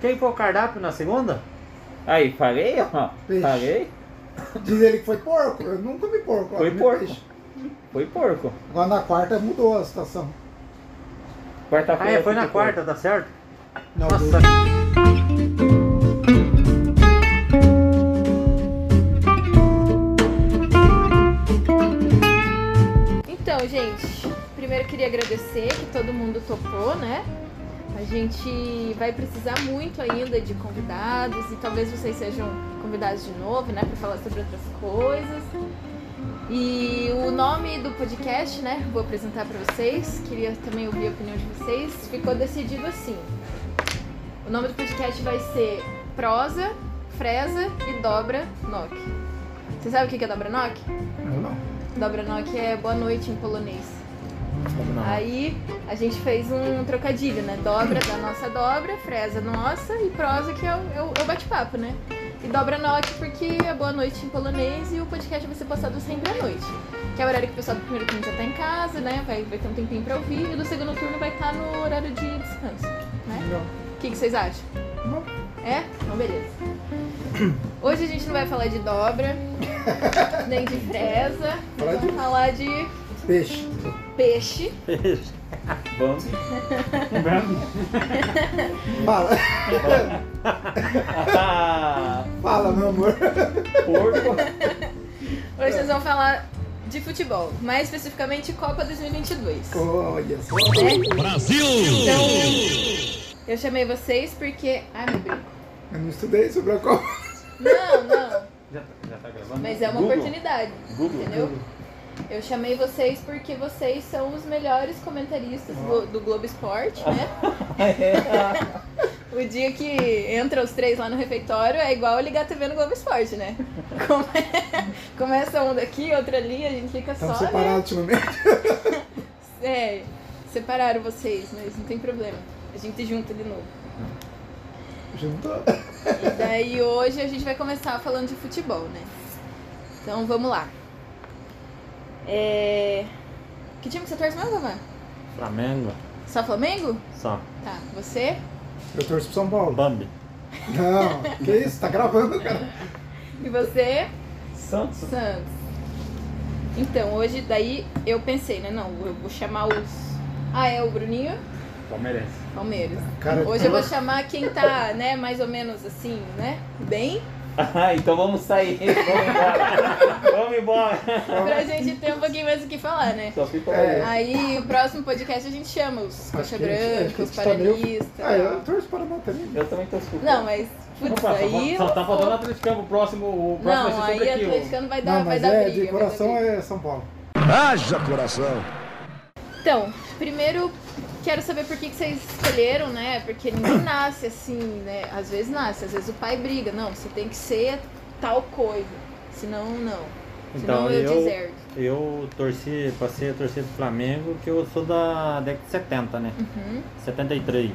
Quem foi o cardápio na segunda? Aí, falei, ó. Peixe. Falei. Diz ele que foi porco. Eu nunca comi porco. Foi porco. peixe. Foi porco. Agora na quarta mudou a situação. Ah, Quarta-feira. é, foi na quarta, tá certo? Não, Nossa, Então, gente, primeiro queria agradecer que todo mundo topou, né? A gente vai precisar muito ainda de convidados e talvez vocês sejam convidados de novo, né, para falar sobre outras coisas. E o nome do podcast, né, vou apresentar para vocês. Queria também ouvir a opinião de vocês. Ficou decidido assim. O nome do podcast vai ser Prosa, Fresa e Dobra Nok. Você sabe o que é Dobra Nok? eu não. Dobra Nok é boa noite em polonês. Aí a gente fez um trocadilho, né? Dobra da nossa dobra, fresa nossa e prosa que é o, é o- é o bate-papo, né? E dobra nok porque é boa noite em polonês e o podcast vai ser postado sempre à noite. Que é o horário que o pessoal do primeiro turno já tá em casa, né? Vai, vai ter um tempinho pra ouvir e do segundo turno vai estar no horário de descanso, né? O que, que vocês acham? Não. É? Então beleza. Hoje a gente não vai falar de dobra, nem de fresa, vamos de- falar de Peixe. Peixe. Vamos. Fala. Ah, Fala, meu amor. porco. Hoje vocês vão falar de futebol, mais especificamente Copa 2022. Olha só. né? Brasil! Então, eu chamei vocês porque. Ai, meu brinco. Eu não estudei sobre a Copa. Não, não. Já, já tá gravando? Mas é uma Google. oportunidade. Google. Entendeu? Eu chamei vocês porque vocês são os melhores comentaristas do, do Globo Esporte, né? O dia que entra os três lá no refeitório é igual ligar a TV no Globo Esporte, né? Come- Começa um daqui, outra ali, a gente fica Estamos só. né? separados ultimamente. É, separaram vocês, mas não tem problema. A gente junta de novo. Juntou. E daí hoje a gente vai começar falando de futebol, né? Então vamos lá. É... Que time que você torce mesmo, Vamã? Flamengo, Só Flamengo? só. Tá, você? Eu torço pro São Paulo. Bambi. Não, que isso? Tá gravando, cara. E você? Santos. Santos. Então, hoje daí eu pensei, né? Não, eu vou chamar os. Ah, é o Bruninho? Palmeirense. Palmeiras. Cara, Hoje eu vou chamar quem tá, né, mais ou menos assim, né? Bem. Ah, então vamos sair. Vamos embora. Vamos embora. Pra gente ter um pouquinho mais o que falar, né? Só fica É. Aí o próximo podcast a gente chama os coxa branca, os gente tá meio-. Ah, eu torço para não também. Eu também tô escutando. Não, mas putz, Opa, só, aí. só tá faltando o Atleticano. O próximo, o próximo Não, vai ser aí sobre aqui. atleticano vai dar, Não, vai dar é, briga. de vai dar coração é São Paulo. Haja coração! Então, primeiro quero saber por que, que vocês escolheram, né? Porque ninguém nasce assim, né? Às vezes nasce, às vezes o pai briga. Não, você tem que ser tal coisa. Senão, não. Senão Então, eu, eu, deserto. eu torci, passei a torcer pro Flamengo, que eu sou da década de 70, né? Uhum, 73. uhum.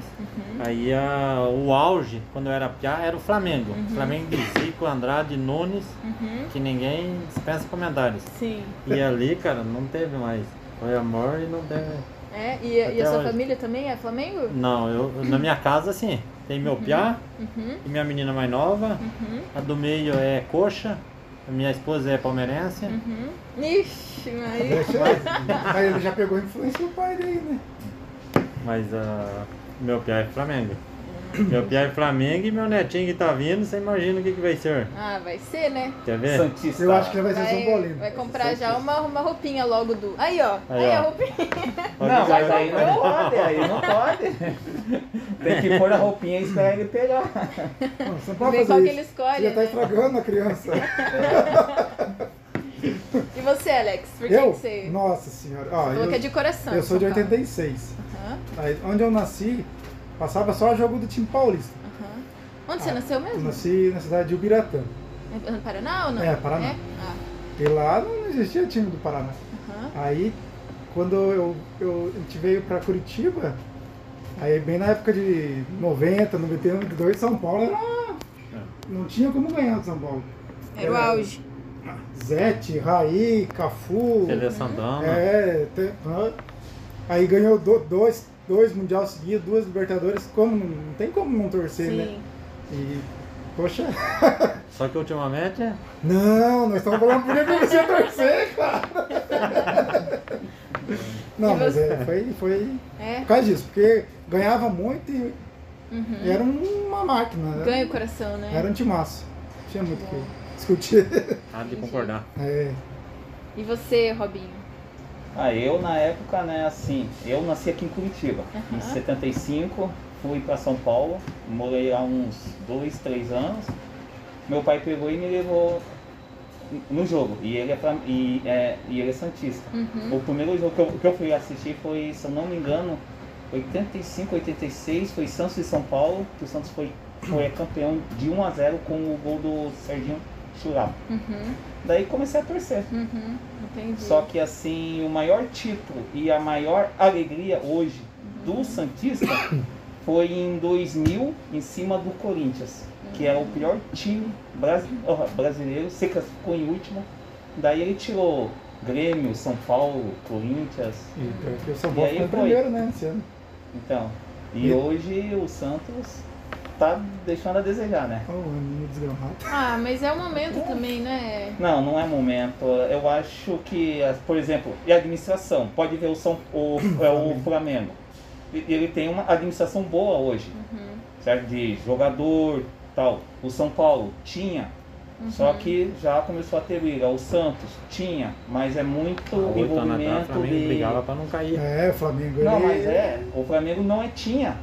Aí a, o auge, quando eu era piá, era o Flamengo. Uhum. Flamengo de Zico, Andrade, Nunes, Uhum. que ninguém dispensa comentários. Sim. E ali, cara, não teve mais. Foi amor e não teve. É, e, e a sua hoje. família também é Flamengo? Não, eu, na minha casa, sim. Tem meu piá Uhum, e minha menina mais nova. uhum, A do meio é coxa. A minha esposa é palmeirense. uhum. Ixi, mas. Aí ele já pegou a influência do pai dele, né? Mas ah, meu piá é Flamengo. Meu piá é Flamengo e meu netinho que tá vindo, você imagina o que, que vai ser. Ah, vai ser, né? Quer ver? Santista. Eu acho que vai ser São Vai, Paulino. vai comprar já uma, uma roupinha logo do. Aí, ó. Aí, Aí, ó. a roupinha. Não, mas aí não pode, aí não pode. Tem que pôr a roupinha e esperar ele pegar. Não, você pode Ver qual que ele escolhe. Você já tá né? estragando a criança. E você, Alex? Por que, Eu? que você. Nossa senhora. Ó, Falou que é eu, de coração. eu sou de São Paulo. 86. Aham, Aí, onde eu nasci, passava só jogo do time paulista. aham. Onde você Ah, nasceu Eu mesmo? nasci na cidade de Ubiratã. É no Paraná ou não? É, Paraná. É? Ah, E lá não existia time do Paraná. aham. Aí, quando eu, eu, a gente veio pra Curitiba, aí bem na época de 90, 91, 92, São Paulo era... Não tinha como ganhar do São Paulo. Era o auge. Zete, Raí, Cafu... Tele Santana. É, te- hã? aí ganhou do- dois, dois Mundial seguidos, duas Libertadores, como não, não tem como não torcer, né? Sim. E, poxa, Só que ultimamente é. não, nós estamos falando por que você torcer, cara. Não, mas é, foi, foi É? por causa disso, porque ganhava muito e Uhum. era uma máquina, né? Ganha o coração, né? era um timaço. Tinha muito o que discutir. Há de concordar. É, E você, Robinho? Ah, eu na época, né, assim, eu nasci aqui em Curitiba. Em Aham. 75, fui para São Paulo, morei lá uns dois, três anos. Meu pai pegou e me levou no jogo. E ele é, pra, e, é, e ele é Santista. Uhum. O primeiro jogo que eu, que eu fui assistir foi, se eu não me engano, 85, 86, foi Santos e São Paulo, que o Santos foi, foi campeão de 1 a 0 com o gol do Serginho Churrasco. Uhum. Daí comecei a torcer. Uhum. Entendi. Só que assim, o maior título e a maior alegria hoje do Santista foi em 2000, em cima do Corinthians, que era o pior time brasi- brasileiro, se classificou em último. Daí ele tirou Grêmio, São Paulo, Corinthians. e o São E Paulo aí foi primeiro, né, esse ano. Então, e E- hoje o Santos tá deixando a desejar, né? Oh, desgramado. Ah, mas é o momento também, né? Não, não é momento. Eu acho que, por exemplo, e a administração, pode ver o, São, o, é, o Flamengo. E- Ele tem uma administração boa hoje, Uhum. certo? De jogador, tal. O São Paulo tinha, Uhum. só que já começou a ter briga. O Santos tinha, mas é muito oito anos atrás, o envolvimento Flamengo de... brigava pra não cair. É, o Flamengo. Não, ele- mas é, o Flamengo não é tinha,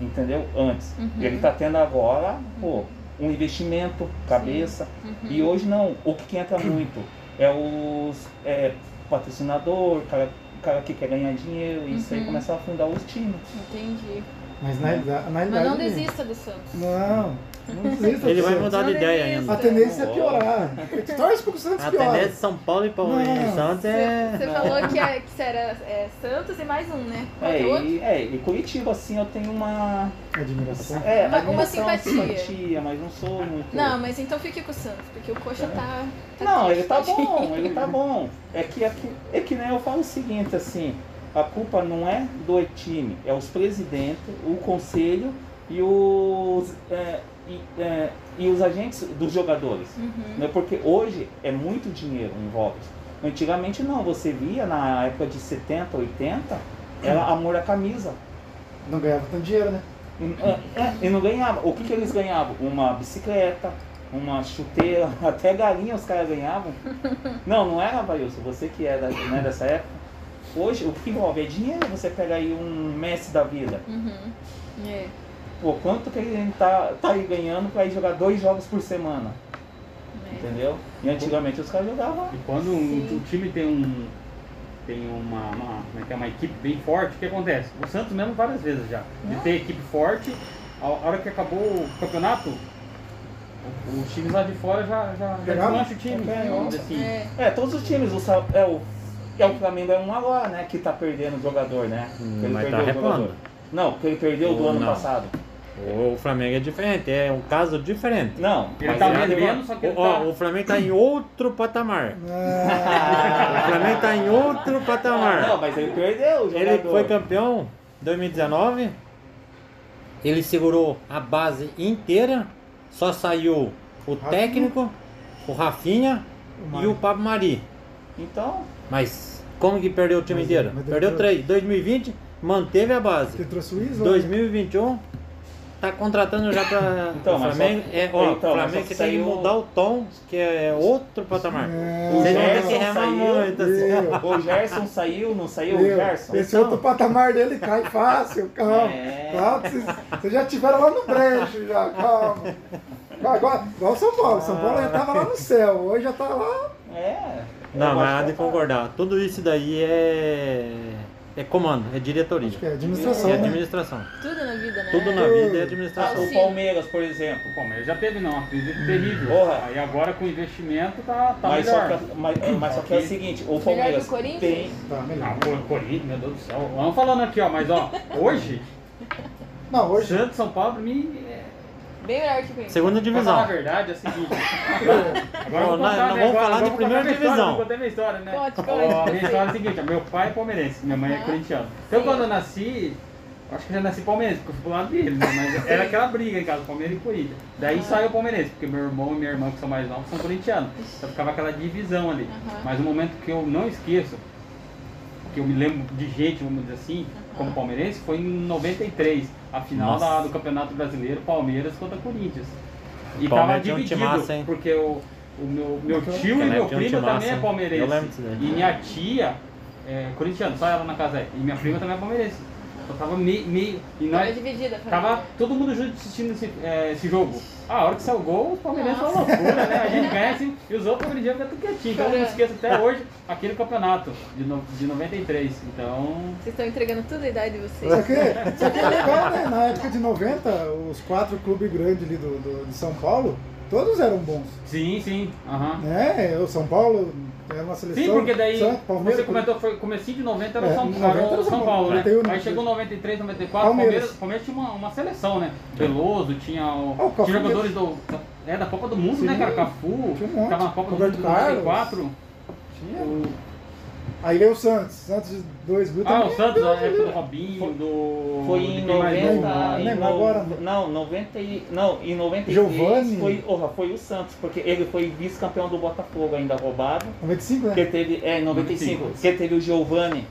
entendeu? Antes. Uhum. Ele tá tendo agora, pô, um investimento, cabeça. Uhum. E hoje não, o que entra muito é os é, patrocinador, cara, cara que quer ganhar dinheiro, isso aí Uhum. começa a afundar os times. Entendi. Mas na realidade. Na Mas não desista do Santos. Não desista. Ele vai mudar de ideia desista. A ainda. tendência é piorar. Tu torce pro Santos A piora. tendência de São Paulo e Palmeiras Não. Santos Você, é. você falou que, é, que você era é, Santos e mais um, né? É, é e, é, e Curitiba, assim, eu tenho uma. Admiração. É, Uma- uma admiração, simpatia. simpatia, mas não sou muito. Não, mas então fique com o Santos, porque o Coxa tá. tá Não, triste, ele tá bom, ele tá bom. É que, é que, é que né, eu falo o seguinte, assim, a culpa não é do time, é os presidentes, o conselho e os, é, e, é, e os agentes dos jogadores. Uhum. Né? Porque hoje é muito dinheiro envolve. Antigamente não, você via na época de 70, 80, era amor à camisa. Não ganhava tanto dinheiro, né? É, é, e não ganhava. O que, que eles ganhavam? Uma bicicleta, uma chuteira, até galinha os caras ganhavam. Não, não era, Vailson, você que é da, né, dessa época. Hoje, o que envolve é dinheiro. Você pega aí um Messi da vida. Uhum. É. Pô, quanto que ele tá, tá aí ganhando pra ir jogar dois jogos por semana? é. Entendeu? E antigamente os caras jogavam. E quando um, um time tem um tem uma, uma, como é que é, uma equipe bem forte, o que acontece? O Santos mesmo várias vezes já. De ter equipe forte, a hora que acabou o campeonato, o- os times lá de fora já, já, já Pegaram? desmancham o time. Vamos dizer assim. É. É, todos os times. O, é, o, é, o Flamengo é um agora, né? Que tá perdendo o jogador, né? Hum, ele mas tá perdeu o repondo. jogador. Não, porque ele perdeu do Ou ano não. passado. O Flamengo é diferente, é um caso diferente. Não, Ele tá ele- vendendo, só que ele O, ó, tá... o Flamengo tá em outro patamar. Ah, O Flamengo tá em outro Ah, não, patamar. mas ele perdeu o. Ele foi campeão em 2019. Ele segurou a base inteira. Só saiu o Rafinha. técnico, o Rafinha O e o Pablo Mari. Então, Mas como que perdeu o time Mas- inteiro? mas Perdeu três. 2020 manteve a base. Você trouxe o Isla? 2021 tá contratando já para Então, o Flamengo. só- É, ó, então, o Flamengo que tem que mudar o tom, que é outro patamar. É, O Gerson remar saiu, muito assim. O Gerson saiu, não saiu o Meu, Gerson? esse outro patamar dele cai fácil, calma. É. calma vocês, vocês já estiveram lá no brejo, já, calma. Agora, igual o São Paulo. São Paulo já tava lá no céu, hoje já tá lá. É. Não, mas há de é concordar. Tudo isso daí é. É comando, é diretoria. Acho que é administração, É né? administração. Tudo na vida, né? Tudo na vida é Ah, administração. o Palmeiras, por exemplo. Bom, mas já teve não, uma crise terrível. Porra. Aí agora com investimento tá, tá mas, só melhor. que, mas, mas só que é o seguinte, o Melhor Palmeiras que o Corinthians? tem. Tá, melhor. Não, o Corinthians, meu Deus do céu. Vamos falando aqui, ó, mas ó, hoje, Não, hoje. Santos São Paulo pra mim é. Bem melhor que o Corinthians. Segunda Pra falar a divisão. verdade é o seguinte. Agora Bom, nós- nós né? vamos Agora- falar de primeira contar minha história, divisão. contei minha história, né? Conte, a minha história é a seguinte, ó, meu pai é palmeirense, minha mãe é Ah. corintiana. Então Sim. quando eu nasci, Acho que eu já nasci palmeirense, porque eu fui pro lado dele, né? Mas era aquela briga em casa, Palmeiras e Corinthians. Daí saiu o palmeirense, porque meu irmão e minha irmã, que são mais novos, são corintianos. Então ficava aquela divisão ali. Mas um momento que eu não esqueço, que eu me lembro de gente, vamos dizer assim, como palmeirense, foi em 93, a final da- do Campeonato Brasileiro, Palmeiras contra Corinthians. E tava Palmeiras um dividido, timaço, hein? porque o, o meu, meu tio e meu um primo também é palmeirense. Eu lembro disso daí. E minha tia é corintiana, só ela na casa é. E minha prima também é palmeirense. Então tava meio. meio e Tava nós, dividida. Tava todo mundo junto assistindo esse, é, esse jogo. Ah, a hora que saiu o gol, os palmeirenses foi uma loucura, né? A gente ganha assim, e os outros palmeirenses ficam tudo quietinho. Então eu não esqueço até hoje aquele campeonato de, no, de 93. Então. Vocês estão entregando tudo a idade de vocês. Só que, só que é legal, né? Na época de 90, os quatro clubes grandes ali do, do- de São Paulo, todos eram bons. Sim, sim. Aham. Né? O São Paulo era uma seleção. Sim, porque daí Santos, Palmeiras, você comentou foi comecinho de 90 era É, o São, 90 era era o São São Paulo, Paulo, né? 91, Aí chegou 93, 94, Palmeiras. Palmeiras, Palmeiras tinha uma, uma seleção, né? Veloso, tinha, o, o Cafu tinha jogadores do, é, da Copa do Mundo, Sim. né, cara? Cafu, Tinha um monte. tava na Copa Roberto do Mundo Carlos. 94. Tinha. O, Aí veio o Santos. Santos de 2000 ah, o. Santos, a Deus época do. Robinho, do. Foi em quem mais? 90. Neymar, em no- agora. Não, 90 e, não, em 93 Giovani. foi, orra, foi o Santos, porque ele foi vice-campeão do Botafogo ainda roubado. 95, né? Porque teve, é, em 95, 95. porque teve o Giovani,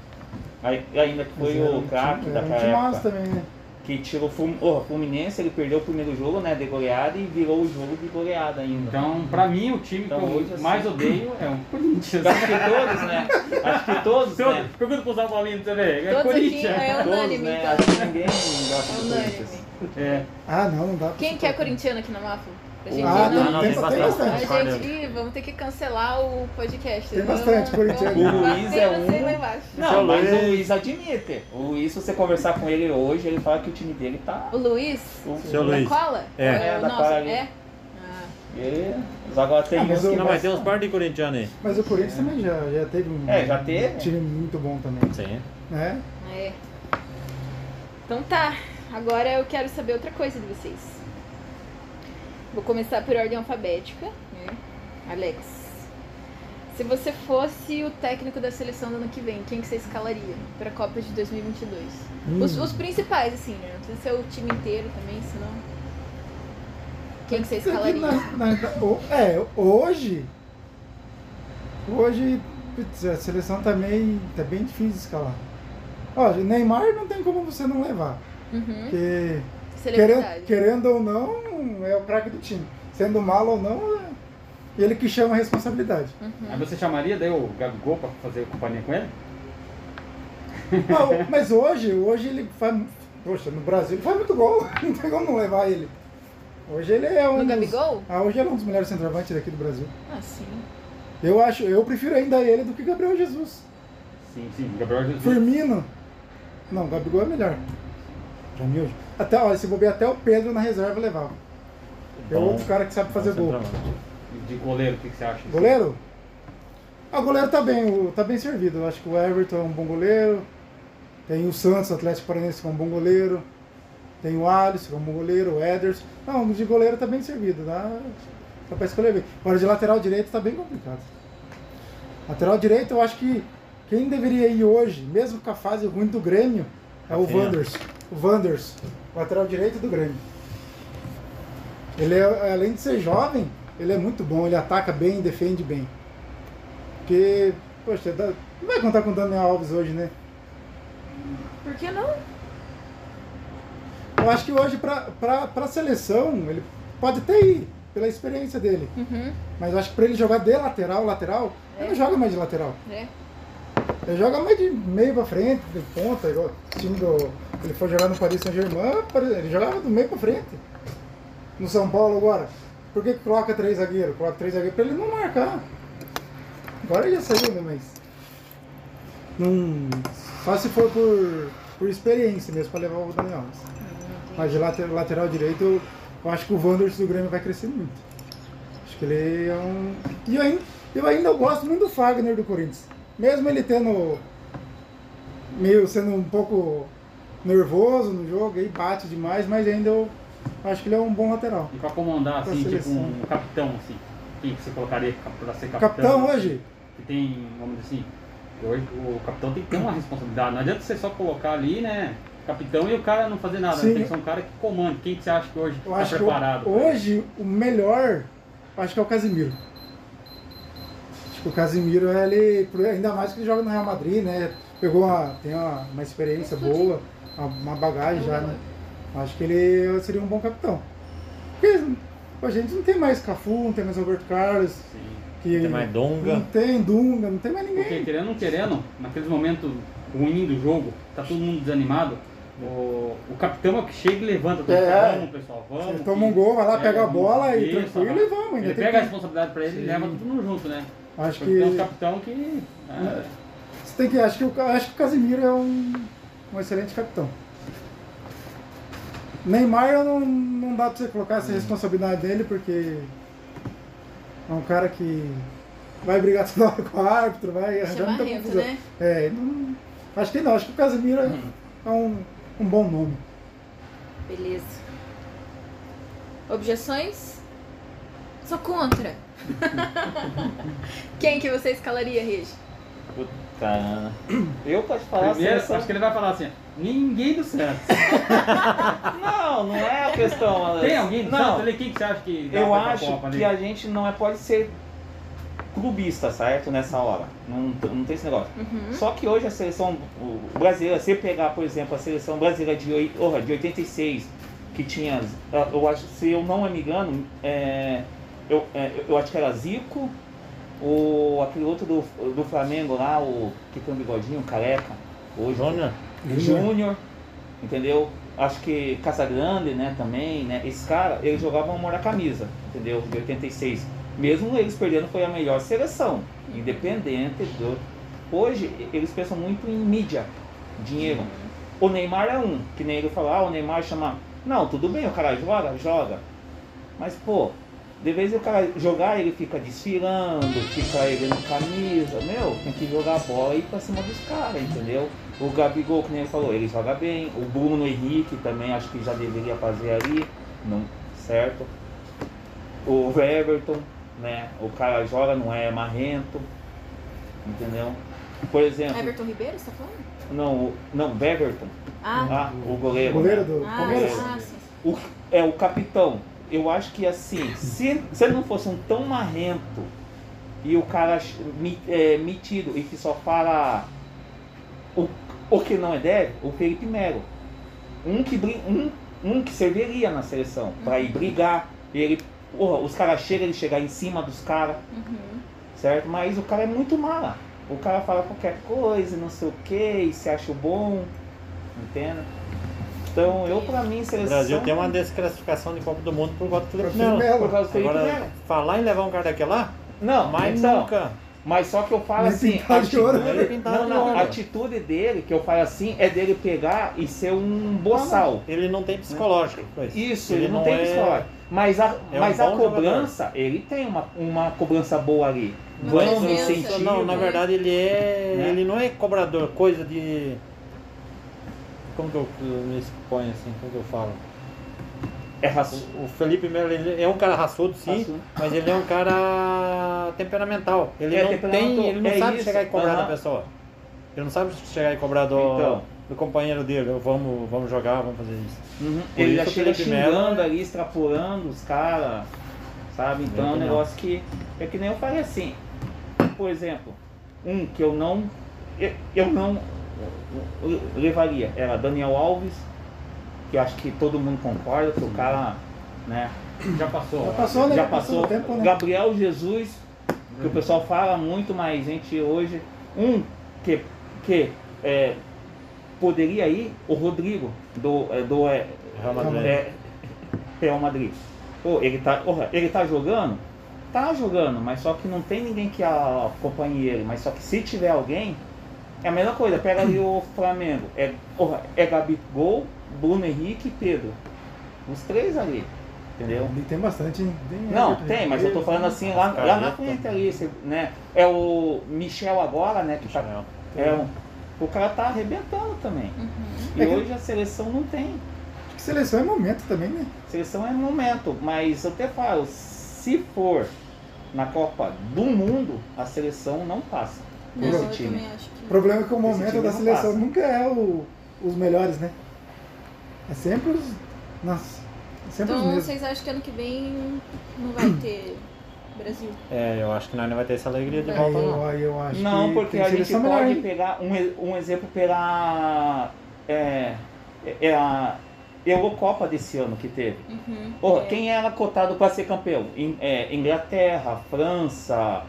aí, ainda que foi Mas era o craque um daquela timaço época, também, né? Que tirou o Fluminense, ele perdeu o primeiro jogo, né, de goleada e virou o jogo de goleada ainda. Então, pra mim, o time Então, que eu hoje, assim- mais odeio é o Corinthians. Acho que todos, né? Acho que todos, Seu- né? Pergunta pro São Paulinho pra você ver. É Todos aqui Corinthians. é Todos, unânime, né? então. Acho que ninguém gosta É do. Corinthians. É. Ah, não, não dá pra Quem que é trocar. corintiano aqui na Mafra? Pra gente Ah, não... tem, não, tem, tem bastante. bastante. A gente, vamos ter que cancelar o podcast. Tem bastante corintiano. O Luiz é um-. Não, Seu mas Luiz. o Luiz admite. O Luiz, se você conversar com ele hoje, ele fala que o time dele tá. O Luiz? o- Seu Da Luiz. cola? É. É, o da ali. é? Ah, Ele, mas agora tem Ah, mas o- Não, mas tem uns par de corintianos aí. Mas o Corinthians também já, já teve um É, já teve. time muito bom também. Sim. Né? é. Então tá, agora eu quero saber outra coisa de vocês. Vou começar por ordem alfabética, né? Alex. Se você fosse o técnico da seleção do ano que vem, quem que você escalaria para a Copa de 2022? Hum. Os, os principais, assim, né? Não precisa ser o time inteiro também, senão... Quem que você escalaria? Na- na- é, hoje. Hoje, putz, a seleção tá meio. tá bem difícil de escalar. Ó, Neymar não tem como você não levar. Uhum. Porque. Querendo, querendo ou não, é o craque do time. Sendo mal ou não, é ele que chama a responsabilidade. Uhum. Aí você chamaria daí o Gabigol pra fazer companhia com ele? Não, mas hoje, hoje ele faz. Poxa, no Brasil ele faz muito gol. Não tem como não levar ele. Hoje ele é um. No dos- Gabigol? Ah, hoje ele é um dos melhores centroavantes daqui do Brasil. Ah, sim. Eu acho, eu prefiro ainda ele do que Gabriel Jesus. Sim, sim. Gabriel Jesus. Firmino. Não, Gabigol é melhor. Pra mim hoje. Até, olha, se bobear até o Pedro na reserva levava. É outro cara que sabe fazer gol. De goleiro, o que, que você acha? Goleiro? Ah, o goleiro tá bem, tá bem servido. Eu acho que o Everton é um bom goleiro. Tem o Santos, o Atlético Paranaense, que é um bom goleiro. Tem o Alisson, que é um bom goleiro, o Ederson. Não, de goleiro tá bem servido, dá, dá pra escolher bem. Agora de lateral direito tá bem complicado. Lateral direito, eu acho que quem deveria ir hoje, mesmo com a fase ruim do Grêmio, é o Rafinha. O Wanders, lateral direito do Grêmio. Ele é, além de ser jovem, ele é muito bom, ele ataca bem, defende bem. Porque, poxa, não vai contar com o Daniel Alves hoje, né? Por que não? Eu acho que hoje, pra, pra, pra seleção, ele pode até ir, pela experiência dele. Uhum. Mas eu acho que pra ele jogar de lateral, lateral, ele não joga mais de lateral. É. Ele joga mais de meio pra frente, de ponta, igual o time do. Ele foi jogar no Paris Saint-Germain, ele jogava do meio pra frente. No São Paulo agora. Por que, coloca três zagueiros? Coloca três zagueiros pra ele não marcar. Agora ele já saiu, né? Mas. Só se for por, por experiência mesmo pra levar o Daniel Alves. Mas de lateral, lateral direito, eu, eu acho que o Wanderers do Grêmio vai crescer muito. Acho que ele é um. E eu ainda, eu ainda gosto muito do Fagner do Corinthians. Mesmo ele tendo. meio sendo um pouco nervoso no jogo, aí bate demais, mas ainda eu acho que ele é um bom lateral. E pra comandar, Pra assim, tipo seleção. um capitão, assim. Quem que você colocaria pra ser capitão? Capitão assim? hoje? Que tem, vamos dizer assim, hoje o capitão tem que ter uma responsabilidade. Não adianta você só colocar ali, né? capitão e o cara não fazer nada. Sim. né? Tem que ser um cara que comanda. Quem que você acha que hoje Eu que preparado? o- hoje o melhor, acho que é o Casimiro. Acho que o Casimiro, ele, ainda mais que ele joga no Real Madrid, né? Pegou uma, tem uma, uma experiência boa, uma, bagagem já, né? Acho que ele seria um bom capitão. Porque a gente não tem mais Cafu, não tem mais Roberto Carlos, Sim. que Tem mais Dunga. não tem Dunga, não tem mais ninguém. Porque querendo ou não querendo, naqueles momentos ruins do jogo, tá todo mundo desanimado. O, o capitão é o que chega e levanta. todo mundo, É. Vamos, pessoal, vamos. Você que- toma um gol, vai lá, é, pega a bola e tranquilo e vamos. Ainda Ele tem pega a que- responsabilidade pra ele e Sim. leva todo mundo junto, né? Acho Porque tem um que capitão que. é, Você tem que, acho que o, acho que o Casimiro é um, um excelente capitão. Neymar não, não dá pra você colocar essa responsabilidade dele porque é um cara que vai brigar toda hora com o árbitro, vai arranjar muita confusão. né? É, não- acho que não, acho que o Casimiro é, é um, um bom nome. Beleza. Objeções? Sou contra. Quem que você escalaria, Regi? Eu posso falar Primeiro, seleção- acho que ele vai falar assim: ninguém do Santos. Não, não é a questão. Tem alguém do não, Santos ali? Quem que você acha que Eu acho Copa ali? que a gente não é, pode ser clubista, certo? Nessa hora. Não, não tem esse negócio. Uhum. Só que hoje a seleção brasileira, se pegar, por exemplo, a seleção brasileira de, orra, de 86, que tinha, eu acho, se eu não me engano, é, eu, é, eu acho que era Zico, o, aquele outro do, do Flamengo lá, o que tem um bigodinho, careca, hoje. Júnior. Júnior, entendeu? Acho que Casagrande, né, também, né? Esses caras, eles jogavam amor à camisa, entendeu? De 86. Mesmo eles perdendo, foi a melhor seleção, independente do... Hoje, eles pensam muito em mídia, dinheiro. O Neymar é um, que nem ele falou, ah, o Neymar chama... Não, tudo bem, o cara joga, joga. Mas, pô, de vez em o cara jogar, ele fica desfilando, fica ele no camisa. Meu, tem que jogar a bola e ir pra cima dos caras, entendeu? O Gabigol, que nem ele falou, ele joga bem. O Bruno Henrique também acho que já deveria fazer ali, não, certo? O Everton, né? O cara joga, não é marrento, entendeu? Por exemplo, Everton Ribeiro, você tá falando? não, o- não, Everton, Ah, ah, o goleiro. Goleiro né? do ah, Palmeiras. ah, sim. O, é o capitão. Eu acho que assim, se, se ele não fosse um tão marrento e o cara é, metido e que só fala o, o que não é deve, o Felipe Melo. Um que, um, um que serviria na seleção para ir brigar. Ele, porra, os caras chegam, ele chegar em cima dos caras, Uhum. certo? Mas o cara é muito mala. O cara fala qualquer coisa, não sei o que, se acha bom, entende? Então eu pra mim O seleção. Brasil tem uma desclassificação de Copa do Mundo por conta do Felipe Melo. Por causa do Felipe Agora, Melo. falar em levar um cara daquele lá, Não, mas então, nunca. Mas só que eu falo Nem assim, pintado de ouro. Nem pintado não, não, a atitude dele, que eu falo assim, é dele pegar e ser um boçal. Ele não tem psicológico. pois. Isso, ele, não, tem é- história. Mas a, é um mas a bom cobrança, ele tem uma, uma cobrança boa ali. Presença. sentido. Não, na verdade ele é. Né? Ele não é cobrador, coisa de. Como que eu, me exponho assim? Como que eu falo? É. O Felipe Melo é um cara raçudo, sim, Raçudo. mas ele é um cara temperamental. Ele É, não temperamental, tem, ele não é sabe isso, chegar e cobrar aham. da pessoa. Ele não sabe chegar e cobrar do, Então. do companheiro dele. Vamos, vamos jogar, vamos fazer isso. Uhum. Ele isso já chega xingando ali, extrapolando os caras, sabe? Então é um negócio que. É que nem eu falei assim. Por exemplo, um que eu não. Eu, eu não levaria era Daniel Alves, que eu acho que todo mundo concorda, que o cara, né? Já passou. Já passou, né? Já passou tempo, né? Gabriel Jesus, que o pessoal fala muito, mas a gente hoje. Um que, que é, poderia ir, o Rodrigo, do, é, do é, Real Madrid. é, Real Madrid. Pô, ele tá, porra, ele tá jogando? Tá jogando, mas só que não tem ninguém que acompanhe ele. Mas só que se tiver alguém, é a mesma coisa. Pega ali o Flamengo. É, é Gabigol, Bruno Henrique e Pedro. Os três ali. Entendeu? Ali tem bastante, hein? Tem Não, tem, mas eu tô falando assim lá, lá na frente ali, né? É o Michel agora, né? Que tá, é um, o cara tá arrebentando também. Uhum. E É que- hoje a seleção não tem. Acho que seleção é momento também, né? Seleção é momento, mas eu até falo, se for na Copa do Mundo, a seleção não passa. Não, Esse eu time. também acho que. Problema é que o momento da seleção passa. nunca é o- os melhores, né? É sempre os. Nossa, é sempre os Então mesmos. vocês acham que ano que vem não vai ter Brasil? É, eu acho que nós não vai ter essa alegria de volta, não. eu, aí eu acho Não, que porque a gente melhor, pode hein? pegar um, um exemplo pela é, é a Eurocopa desse ano que teve. Uhum. Porra, É. quem era cotado para ser campeão? In- é, Inglaterra, França,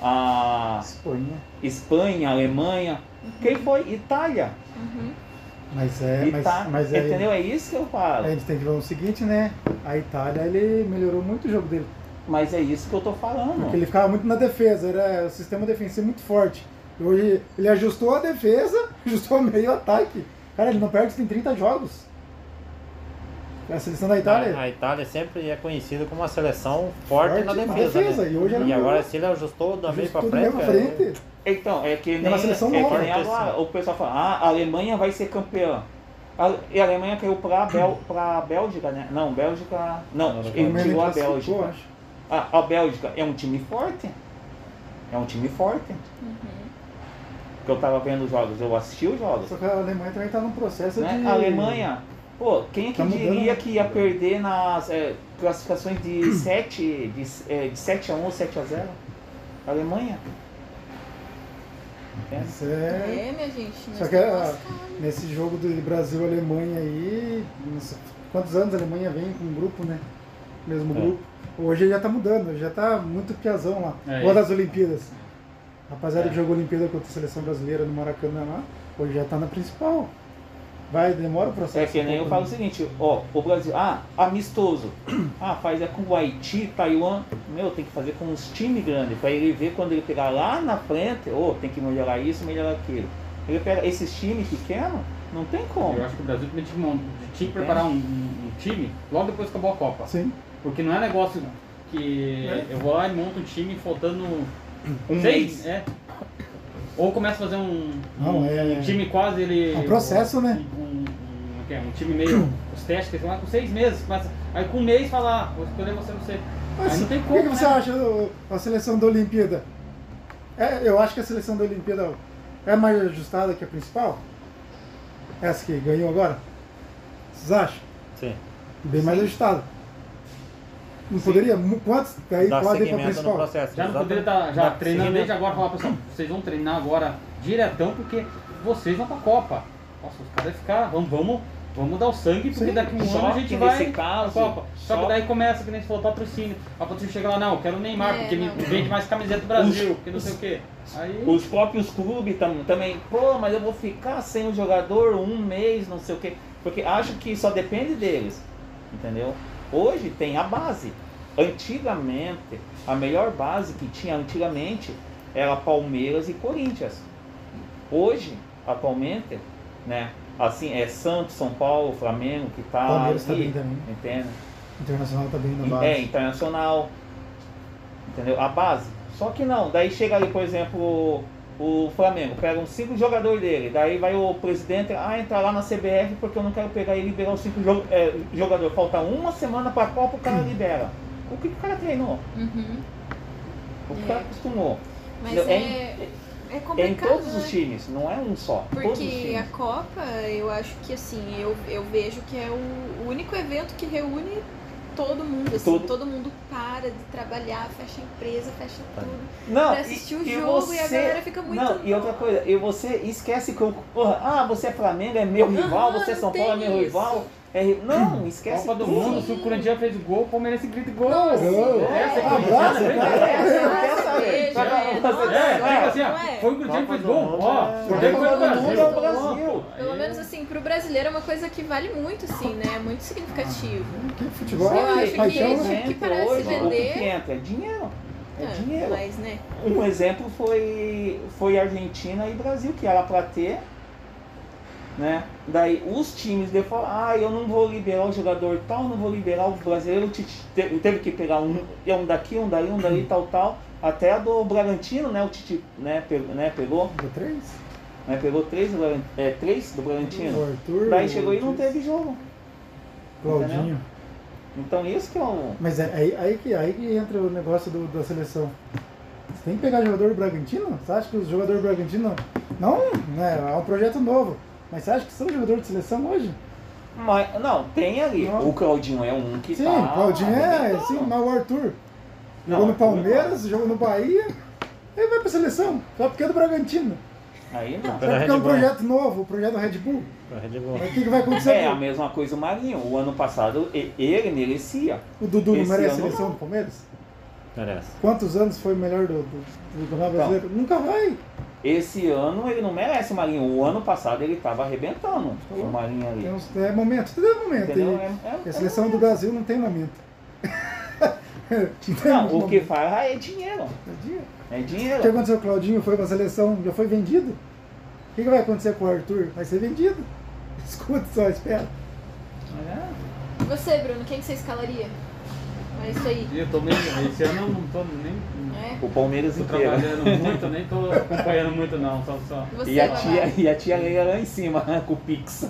a Espanha. Espanha, Alemanha. Quem foi? Itália. Uhum. Mas é. Mas, Ita- mas é, Entendeu? É isso que eu falo. A gente tem que ver o seguinte, né? A Itália, ele melhorou muito o jogo dele. Mas é isso que eu tô falando. Porque ele ficava muito na defesa, era o sistema defensivo muito forte. E Hoje ele ajustou a defesa, ajustou meio ataque. Cara, ele não perde tem 30 jogos. A seleção da Itália. A Itália sempre é conhecida como uma seleção forte, na defesa. né? E hoje E agora se ele ajustou da meio do frente, pra cara, frente. Então, é que nem, uma seleção é nova. que nem agora, o pessoal fala, ah, a Alemanha vai ser campeã. A, e a Alemanha caiu pra, Bel, pra Bélgica, né? Não, Bélgica. Não, ele tirou a Bélgica. A, a Bélgica é um time forte. É um time forte. Uhum. Que eu tava vendo os jogos, eu assisti os jogos. Só que a Alemanha também tá num processo Né? de. A Alemanha, pô, quem é que Tá mudando, diria né? que ia perder nas é, classificações de 7, de, é, de 7 a 1 ou 7 a 0? A Alemanha. Isso é... É, minha gente. Só que é, estamos a- lascados. nesse jogo do Brasil-Alemanha aí, não sei quantos anos a Alemanha vem com um grupo, né? Mesmo É. grupo. Hoje já tá mudando, já tá muito piazão lá. É das Olimpíadas. Rapaziada É. que jogou Olimpíada contra a seleção brasileira no Maracanã lá, hoje já tá na principal. Vai, demora o processo. É que nem um eu falo o né? seguinte, ó, o Brasil, ah, amistoso. Ah, faz é com o Haiti, Taiwan. Meu, tem que fazer com os times grandes, para ele ver quando ele pegar lá na frente, ô, tem que melhorar isso, melhorar aquilo. Ele pega esses times pequenos, não tem como. Eu acho que o Brasil tinha que, tinha que preparar um, um- time logo depois que acabou a Copa. Sim. Porque não é negócio que eu vou lá e monto um time faltando Um seis, mês. é. Ou começa a fazer um, Não, um, é- um time quase ele. É um processo, né? Um, um, um, que é, um time meio. Os testes que eles lá com seis meses. Começa, aí com um mês fala, ah, vou escolher você, você. Mas aí não tem o como. que, que você né? acha do- a seleção da Olimpíada? É, eu acho que a seleção da Olimpíada é mais ajustada que a principal? Essa que ganhou agora? Vocês acham? Sim. Bem mais ajustada. Não poderia? Mu- Quantos aí Dá pra seguimento no principal? processo. Já não poderia estar já Dá treinando seguimento. desde agora, falar, pessoal, vocês vão treinar agora diretão porque vocês vão pra Copa. Nossa, os caras ficar, vamos, vamos, vamos dar o sangue, porque Sim. daqui a um Só ano a gente vai caso, pra Copa. Só, só- que daí começa, que nem você falou, patrocínio. A patrocínio chega lá, não, eu quero o Neymar, É, porque me não. vende mais camiseta do Brasil, porque não sei o quê. Aí, Os próprios clubes tam, também, pô, mas eu vou ficar sem o jogador um mês, não sei o quê. Porque acho que só depende deles. Entendeu? Hoje tem a base. Antigamente, a melhor base que tinha antigamente era Palmeiras e Corinthians. Hoje, atualmente, né? Assim, é Santos, São Paulo, Flamengo que tá Palmeiras tá ali, bem também. entende? Internacional tá bem na base. É, internacional. Entendeu? A base. Só que não, daí chega ali, por exemplo, o Flamengo, pega uns cinco jogadores dele, daí vai o presidente, ah, entrar lá na CBF porque eu não quero pegar e liberar os cinco jo é, jogadores. Falta uma semana pra Copa, o cara libera. O que, que o cara treinou? Uhum. O que o É. cara acostumou? Mas é, é é É em complicado, todos né? os times, não é um só. Porque a. Copa, eu acho que assim, eu, eu vejo que é o, o único evento que reúne todo mundo, assim, Todo- todo mundo para de trabalhar, fecha a empresa, fecha tudo. Não, pra assistir o jogo e a galera fica muito- Não, e outra coisa, e você esquece que eu. Porra, ah, você é Flamengo, é meu rival, Aham, você é São não Paulo, é meu isso. rival. É, não, esquece Copa do. Mundo, se o Corinthians fez gol, o Palmeirense grita gol. Nossa, Gol. Essa é corintiana, cara. Essa saber. é, nossa, É, não é? foi o Corinthians que Copa fez do gol. Mundo Ó, é- o Copa tempo foi do do Brasil. Mundo é o Brasil. Pelo menos assim, pro brasileiro é uma coisa que vale muito, assim, né? É muito significativo. Que futebol Eu é acho que paixão, esse- né? que parece hoje, o vender- que entra é dinheiro. É dinheiro. Mas, né? Um exemplo foi, foi Argentina e Brasil, que era pra ter. Né? Daí os times de fora, ah, eu não vou liberar o jogador tal, não vou liberar o brasileiro, te- te- teve que pegar um, um daqui, um dali, um dali, tal, tal. Até a do Bragantino, né? O Tite né, pegou, né, pegou, Deu três? Né, pegou três do, Bragan- é, três do Bragantino. O Arthur. Daí chegou e não teve jogo. Claudinho. Então isso que é o. Mas é aí, aí, que, aí que entra o negócio do- da seleção. Você tem que pegar jogador do Bragantino? Você acha que os jogadores do Bragantino. Não, né? É um projeto novo. Mas você acha que são jogadores de seleção hoje? Mas, não, tem ali. Não. O Claudinho é um que Sim, tá. Claudinho é, sim, mas o Arthur Não, jogou no Arthur Palmeiras, jogou no Bahia, ele vai pra seleção, só porque é do Bragantino. Aí não. Pela porque é um Red Bull. projeto novo, o projeto Red Bull. Pra Red Bull. Mas o que, que vai acontecer? É a mesma coisa o Marinho. O ano passado e- ele merecia. O Dudu não esse merece ano seleção do Palmeiras? Merece. Quantos anos foi o melhor do, do, do Campeonato Brasileiro? Nunca vai. Esse ano ele não merece o Marinho. O ano passado ele tava arrebentando Tá o. Marinho ali. Tem uns, é momento, tudo é momento. Entendeu? E, É- é- e a seleção do Brasil não tem momento. Não tem Não, muito o que momento. faz é dinheiro. É dia. É O que dinheiro. aconteceu com o Claudinho? Foi pra seleção, já foi vendido. O que, que vai acontecer com o Arthur? Vai ser vendido. Escuta só, espera. E você, Bruno, quem que você escalaria? É isso aí. Eu tô meio. Esse ano eu não tô nem. É? O Palmeiras Tô inteiro. trabalhando muito, nem tô acompanhando muito não. Só, só. E você, E a tia, e a tia Leila lá em cima, com o Pix.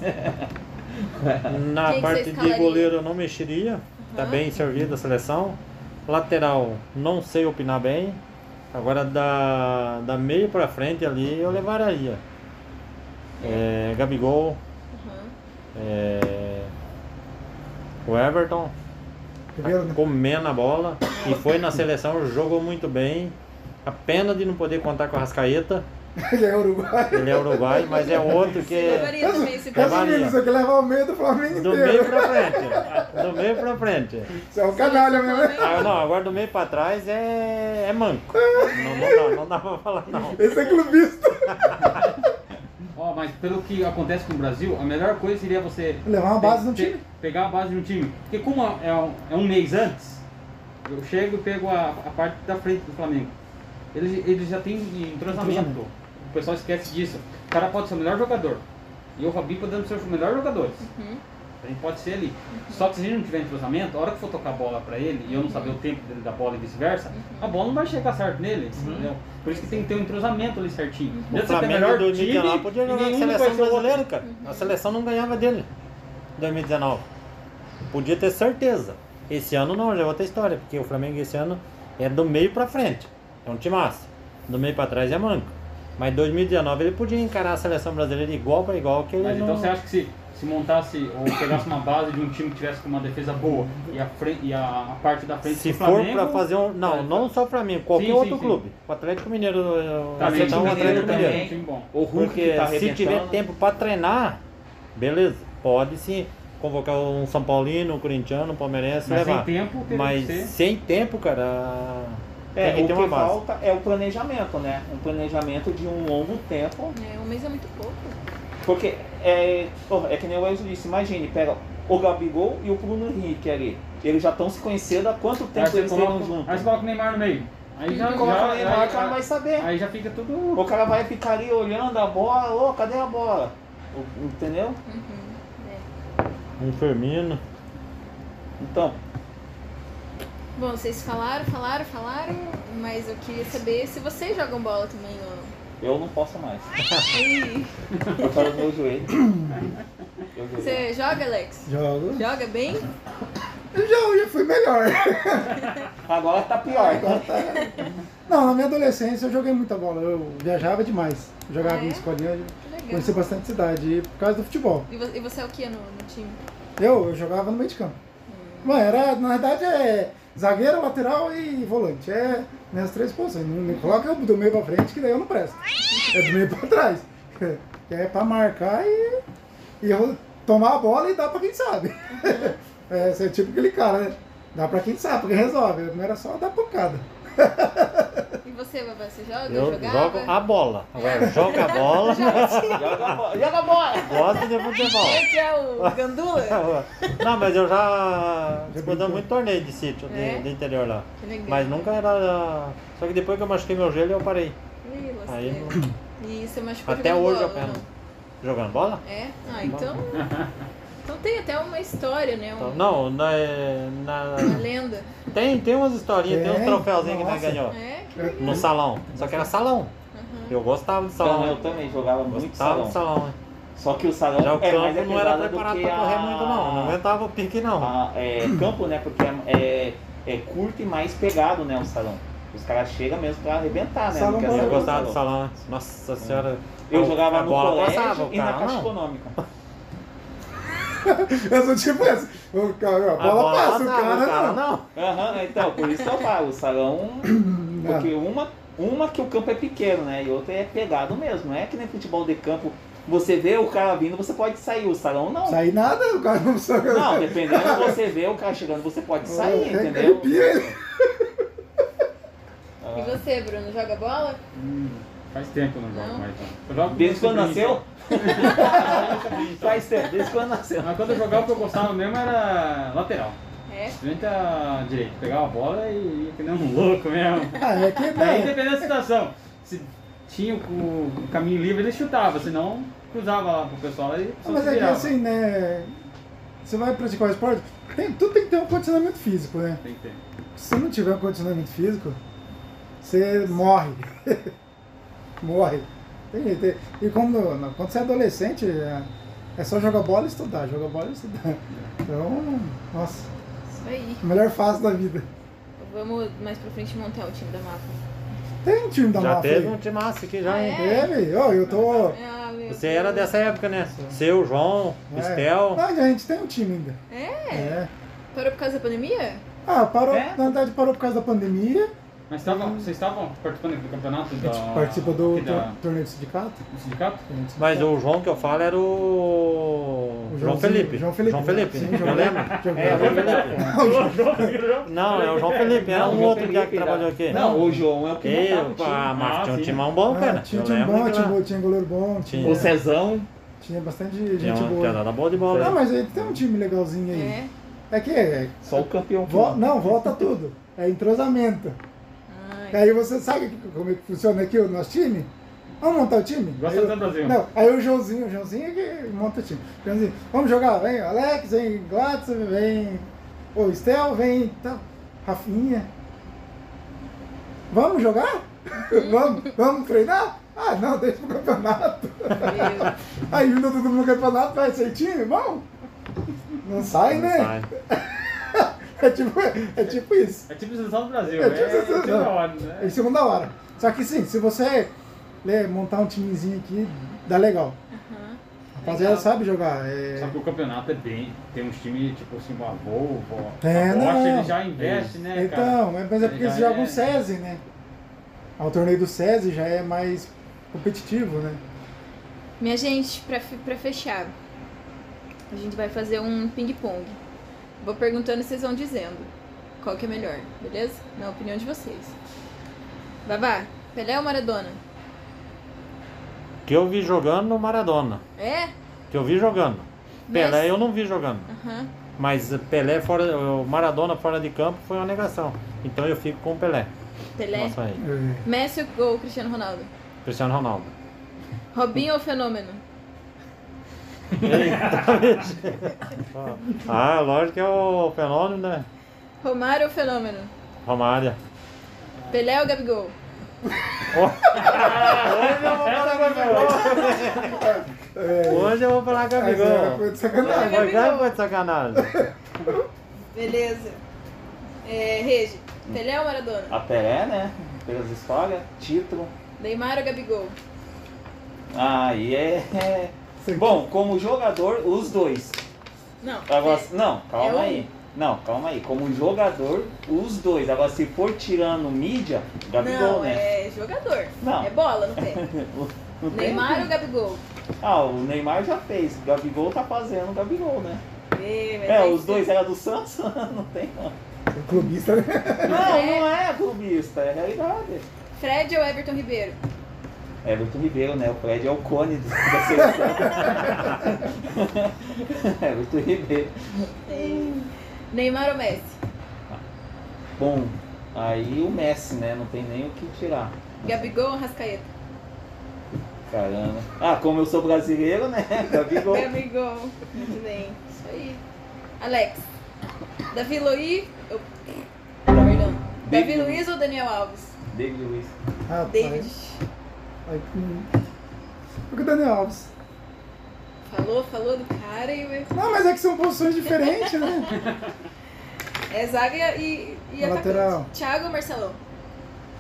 Na Quem que parte de goleiro eu não mexeria. Tá Aham. bem servida a seleção. Lateral, não sei opinar bem. Agora da, da meio pra frente ali eu levaria. É, Gabigol, Uhum. é, o Everton, Primeiro, né? comendo a bola. E foi na seleção, jogou muito bem. A pena de não poder contar com a Rascaeta. Ele é uruguaio. Ele é uruguai, mas é outro que. Levaria também você quer levar o meio do Flamengo Do meio inteiro. pra frente. Do meio pra frente. Você é um canalha mesmo. né? Ah, não, agora do meio pra trás é, é manco. Não, não dá, não dá pra falar não. Esse é clubista. Ó, mas pelo que acontece com o Brasil, a melhor coisa seria você. Levar uma base no time. Pegar a base de um time. Porque como é um, é um mês antes, eu chego e pego a, a parte da frente do Flamengo. Eles, eles já têm entrosamento. O pessoal esquece disso. O cara pode ser o melhor jogador. E o Robinho podemos ser os melhores jogadores. Uhum. A gente pode ser ali. Só que se a gente não tiver entrosamento, a hora que for tocar a bola pra ele e eu não saber o tempo dele da bola e vice-versa, a bola não vai chegar certo nele. Entendeu? Por isso que tem que ter um entrosamento ali certinho. O Mesmo você ter Flamengo melhor 2019 time, podia jogar na seleção o brasileira, cara. A seleção não ganhava dele em 2019. Podia ter certeza. Esse ano não, já é outra história, porque o Flamengo esse ano é do meio pra frente. É um time massa. Do meio pra trás é manco. Mas em 2019 ele podia encarar a seleção brasileira de igual pra igual que ele Mas não... então você acha que se, se montasse ou pegasse uma base de um time que tivesse com uma defesa boa e a, frente, e a, a parte da frente Se do for Flamengo, pra fazer um. Não, É, não só pra mim, qualquer Sim, sim, outro sim. clube. O Atlético Mineiro. time o Atlético Mineiro Mineiro. também. time bom. O Hulk Porque que tá se tiver tempo pra treinar, beleza, pode sim convocar um São Paulino, um corintiano, um palmeirense, Mas levar. sem tempo Mas que ser. sem tempo, cara, É, tem que o que base. falta é o planejamento, né? Um planejamento de um longo tempo. É, um mês é muito pouco. Porque é, é que nem o Enzo disse, imagine, pega o Gabigol e o Bruno Henrique ali. Eles já estão se conhecendo há quanto tempo eles coloca, juntos? aí você coloca o Neymar no meio. Aí já, Coloca já, o Neymar, aí, o cara vai saber. aí já fica tudo. O cara vai ficar ali olhando a bola, ô, cadê a bola? Entendeu? Uhum. É. Um Firmino. Então, Bom, vocês falaram, falaram, falaram, mas eu queria saber se vocês jogam bola também ou não. eu não posso mais. Eu quero meu joelho. Você joga, Alex? Jogo. Joga bem? Eu já, eu já fui melhor. Agora tá pior. Não, na minha adolescência eu joguei muita bola. Eu viajava demais. Eu jogava Ah, é? em escolinha, conheci bastante cidade. Por causa do futebol. E vo- você é o que no, no time? Eu, eu jogava no meio de campo. Mano, era, na verdade é zagueiro, lateral e volante. É minhas três posições. Não me coloca do meio pra frente, que daí eu não presto. É do meio pra trás. É pra marcar e, e tomar a bola e dar pra quem sabe. É, é tipo aquele cara, né? Dá pra quem sabe, pra quem resolve. Não era só dar pancada. E você, Babá, você joga? Eu Jogava? jogo a bola. Agora, joga a bola, Joga a bola. Joga a bola. gosto de futebol. Você que é o Gandula? Não, mas eu já disputando muito torneio de sítio, de, É? de interior lá. Mas nunca era. Só que depois que eu machuquei meu joelho, eu parei. Ih, Aí lasqueira. E você machucou Até hoje eu bola, ou pego. não? Jogando bola? É? Ah, então... Então tem até uma história, né? Então, Um- não, na, na- Uma lenda. tem, tem umas historinhas, tem uns Tem? troféuzinhos que nós ganhou. É? Que. No salão. Só que era salão. Uhum. Eu gostava de salão. Então, eu também jogava muito Gostava salão. de salão. né? Só que o salão Já o é campo mais não era do preparado pra correr a- muito não. Não aguentava o pique não. a- é, campo, né? Porque é, é, é curto e mais pegado, né? O salão. Os caras chegam mesmo pra arrebentar, né? Salão Eu gostava de salão. né? Nossa senhora. Eu jogava a no bola colégio passava, e na Caixa não. Econômica. Eu sou tipo essa. O cara, a bola, passa, o cara, não. não. Aham, então, por isso que eu falo, o salão. Porque uma, uma que o campo é pequeno, né? E outra é pegado mesmo. Não é que nem futebol de campo. Você vê o cara vindo, você pode sair. O salão não. Sair nada, o cara não sabe. Não, dependendo de você ver o cara chegando, você pode sair, É, entendeu? E você, Bruno, joga bola? Hum, faz tempo que eu não jogo Não? mais. então. Desde quando nasceu? Faz tempo, desde quando nasceu. Mas quando eu jogava, o que eu gostava mesmo era lateral. É? Simplesmente a direita. Pegava a bola e ia que nem um louco mesmo. Ah, é que Aí, dependendo da situação, se tinha o, o caminho livre, ele chutava, senão cruzava lá pro pessoal e Ah, Mas é que assim, né? Você vai praticar o esporte, tem, tudo tem que ter um condicionamento físico, né? Tem que ter. Se não tiver um condicionamento físico, você morre. morre. Tem jeito. E quando, quando você é adolescente, é, é só jogar bola e estudar, jogar bola e estudar. Então, nossa, Isso aí. melhor fase da vida. Vamos mais pra frente montar o time da mapa. Tem time da Já máfia teve aí. um timaço aqui já, Ah, hein? é? Teve, ó, eu tô. Ah, Você Deus. era dessa época, né? Seu, João, É. Estel. Não, a gente tem um time ainda. É? É. Parou por causa da pandemia? Ah, parou, É? na verdade parou por causa da pandemia. Mas estavam, vocês estavam participando do campeonato A da... gente participa do da- tor- torneio de sindicato. do sindicato? Mas o João que eu falo era o. O João Felipe. João Felipe. João Felipe. Sim, eu João lembro. João É, Felipe. Não, é o João Felipe, era Não, um o João outro que, Felipe, trabalhou aqui. Não, o João é o que Eu, montava o ah, mas Ah, tinha um sim. timão bom, Ah, cara. tinha Eu time bom, tinha, tinha goleiro bom, tinha, Tinha. O Cezão. tinha bastante Tinha gente uma boa. piada boa de bola. Não, mas aí tem um time legalzinho aí. É. É que é, Só o campeão. não, volta tudo. É entrosamento. E aí você sabe como é que funciona aqui o nosso time? Vamos montar o time? Gosta aí, do Brasil. Não, aí o Joãozinho, o Joãozinho é que monta o time. Joãozinho, vamos jogar, vem Alex, vem Gladys, vem o Estel, vem tá, Rafinha. Vamos jogar? vamos, vamos treinar? Ah, não, deixa pro campeonato. Aí vindo todo mundo no campeonato, vai ser time, bom? Não sai, né? Sai. É tipo, é tipo isso. É tipo seleção do Brasil, É é, tipo é, seleção- tipo da hora, né? É em segunda hora. Só que sim, se você né, montar um timezinho aqui, dá legal. Aham. A rapaziada sabe jogar. É... Só que o campeonato é bem. Tem uns times tipo assim, a Volvo, É, a Bosch, ele já investe, né, cara? Então, mas mas é porque Ele eles jogam é- SESI, né? O torneio do SESI já é mais competitivo, né? Minha gente, pra, pra fechar, a gente vai fazer um ping-pong. Vou perguntando e vocês vão dizendo qual que é melhor, beleza? Na opinião de vocês. Babá, Pelé ou Maradona? Que eu vi jogando Maradona. É? Que eu vi jogando. Pelé eu não vi jogando. Aham. Mas Pelé fora. O Maradona fora de campo foi uma negação. Então eu fico com o Pelé. Pelé? Nossa aí. É. Messi ou Cristiano Ronaldo? Cristiano Ronaldo. Robinho ou Fenômeno? Ah, lógico que é o fenômeno, né? Romário ou Fenômeno? Romária. Pelé ou Gabigol? É, Hoje eu vou falar com a mas é, Gabigol. foi de sacanagem. Foi de sacanagem. Beleza. É, Regi, Pelé ou Maradona? A Pelé, né? Pelas histórias, título. Neymar ou Gabigol? Aí é, é- Sim. Bom, como jogador, os dois. Não. Agora, é- não, calma é um. aí. Não, calma aí. Como jogador, os dois. Agora, se for tirando mídia, Gabigol, não, né? é jogador. Não. É bola no pé. Não tem- Neymar ou Gabigol? Ah, o Neymar já fez. O Gabigol tá fazendo o Gabigol, né? É, os dois eram do Santos? não tem, não. O clubista, né? Não, não é clubista, é realidade. Fred ou Everton Ribeiro? Everton Ribeiro, né? O Fred é o cone da seleção. Everton Ribeiro. Neymar ou Messi? Bom, aí o Messi, né? Não tem nem o que tirar. Gabigol ou Rascaeta? Caramba. Ah, como eu sou brasileiro, né? Gabigol. Gabigol. Muito bem. Isso aí. Alex. Davi Luiz. oh, Perdão. Davi David Luiz ou Daniel Alves? David Luiz. Rapaz. David. Aí. Porque o Daniel Alves. Falou, falou do cara e. Não, mas é que são posições diferentes, né? É zaga e, e. Lateral. Thiago ou Marcelão?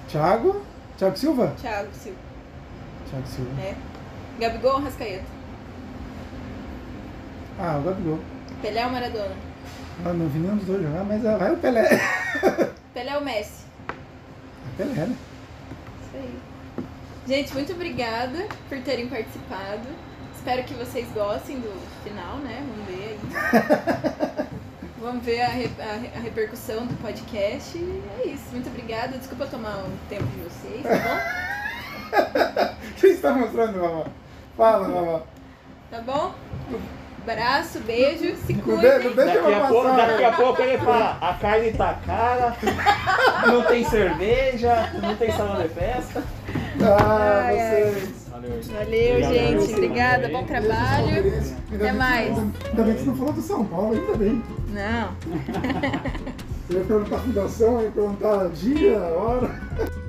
Thiago. Thiago Silva? Thiago Silva. Thiago Silva. É. Gabigol ou Rascaeta? Ah, o Gabigol. Pelé ou Maradona? Ah, não vi nenhum dos dois jogar, mas ah, vai o Pelé. Pelé ou Messi? Pelé, né? Isso aí. Gente, muito obrigada por terem participado. Espero que vocês gostem do final, né? Vamos ver aí. Vamos ver a, re- a re- a repercussão do podcast. E é isso. Muito obrigada. Desculpa tomar um tempo de vocês, tá O que você está mostrando, Mamá? Fala, Mamá. bom? Tá bom? Abraço, beijo, se cuidem. não deixa Daqui a, pouco, daqui a pouco ele fala, a carne tá cara, não tem cerveja, não tem salão de festa. Ah, Ai, ai. vocês. Valeu. Valeu, gente. você. Obrigada. Bom trabalho. Até mais. Ainda bem que você não falou do São Paulo, ainda bem. Não. Eu ia perguntar a fundação, ia perguntar dia, hora.